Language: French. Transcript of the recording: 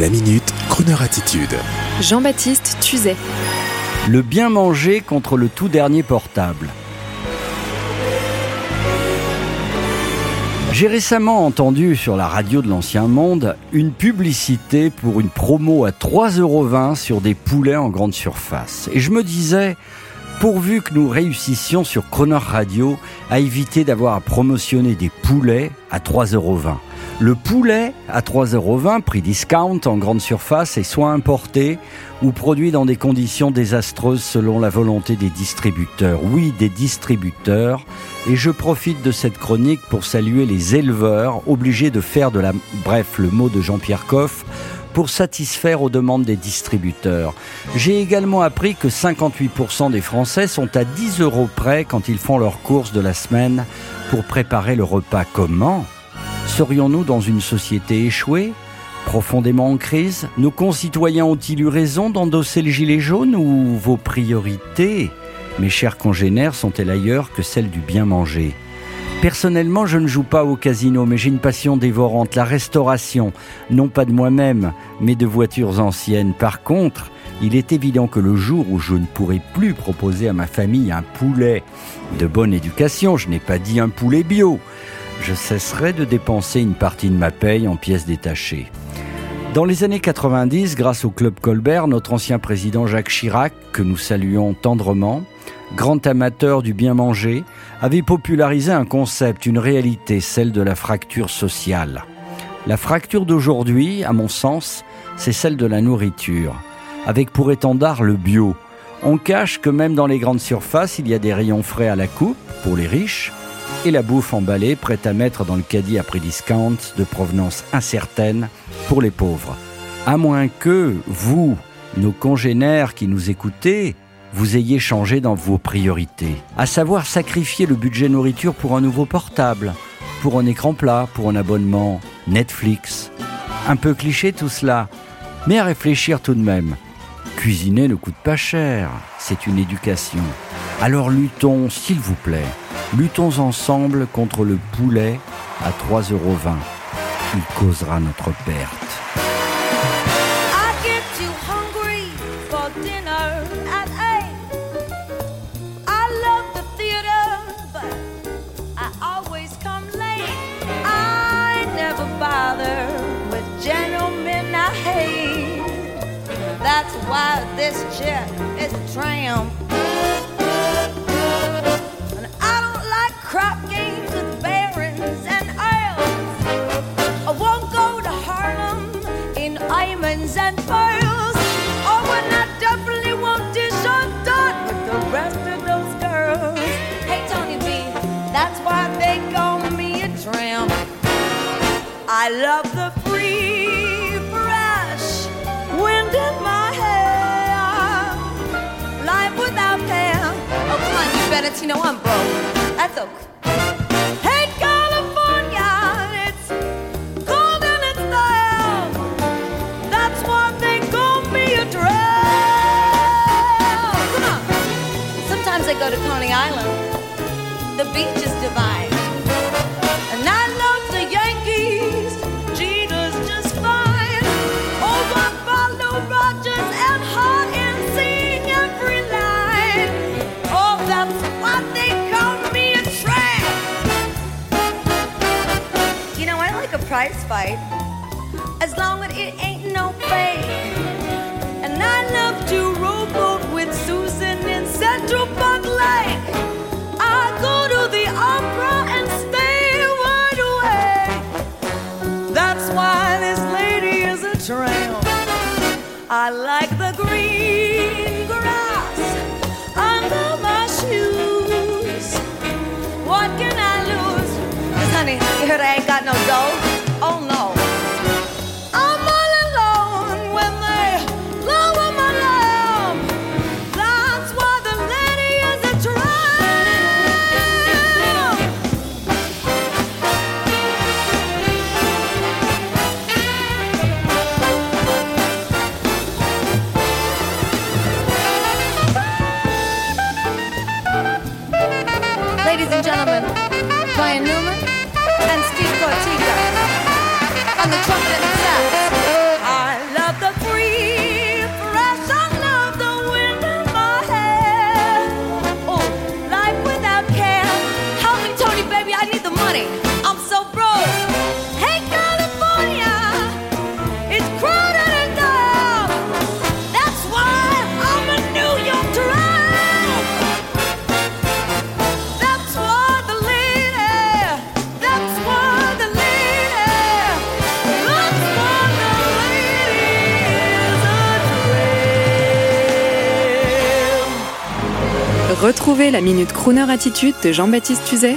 La minute, Kroneur attitude. Jean-Baptiste Tuzet. Le bien manger contre le tout dernier portable. J'ai récemment entendu sur la radio de l'Ancien Monde une publicité pour une promo à 3,20€ sur des poulets en grande surface. Et je me disais, pourvu que nous réussissions sur Croner Radio à éviter d'avoir à promotionner des poulets à 3,20€. Le poulet à 3,20€, prix discount en grande surface, est soit importé ou produit dans des conditions désastreuses selon la volonté des distributeurs. Oui, des distributeurs. Et je profite de cette chronique pour saluer les éleveurs obligés de faire de la... Bref, le mot de Jean-Pierre Coff pour satisfaire aux demandes des distributeurs. J'ai également appris que 58% des Français sont à 10 euros près quand ils font leurs courses de la semaine pour préparer le repas. Comment? Serions-nous dans une société échouée Profondément en crise? Nos concitoyens ont-ils eu raison d'endosser le gilet jaune ou vos priorités, mes chers congénères, sont-elles ailleurs que celles du bien manger? Personnellement, je ne joue pas au casino, mais j'ai une passion dévorante, la restauration, non pas de moi-même, mais de voitures anciennes. Par contre, il est évident que le jour où je ne pourrai plus proposer à ma famille un poulet de bonne éducation, je n'ai pas dit un poulet bio, je cesserai de dépenser une partie de ma paye en pièces détachées. Dans les années 90, grâce au Club Colbert, notre ancien président Jacques Chirac, que nous saluons tendrement, grand amateur du bien manger, avait popularisé un concept, une réalité, celle de la fracture sociale. La fracture d'aujourd'hui, à mon sens, c'est celle de la nourriture, avec pour étendard le bio. On cache que même dans les grandes surfaces, il y a des rayons frais à la coupe pour les riches, et la bouffe emballée prête à mettre dans le caddie à prix discount de provenance incertaine pour les pauvres. À moins que vous, nos congénères qui nous écoutez, vous ayez changé dans vos priorités. À savoir sacrifier le budget nourriture pour un nouveau portable, pour un écran plat, pour un abonnement Netflix. Un peu cliché tout cela, mais à réfléchir tout de même. Cuisiner ne coûte pas cher, c'est une éducation. Alors luttons, s'il vous plaît, Luttons ensemble contre le poulet à 3,20 euros. Il causera notre perte. I get too hungry for dinner at eight. I love the theater, but I always come late. I never bother with gentlemen I hate. That's why this chick is a tramp. I love the free, fresh wind in my hair. Life without care. Oh, come on, you better to know I'm broke. That's okay. Hey, California, it's cold and it's. That's why they call me a. Come on. Sometimes I go to Coney Island. The beach is prize fight. As long as it ain't no fake. And I love to rowboat with Susan in Central Park Lake. I go to the opera and stay wide awake. That's why this lady is a tramp. I like the green grass under my shoes. What can I lose? Cause honey, you heard I ain't got no Retrouvez la Minute Crooner Attitude de Jean-Baptiste Tuzet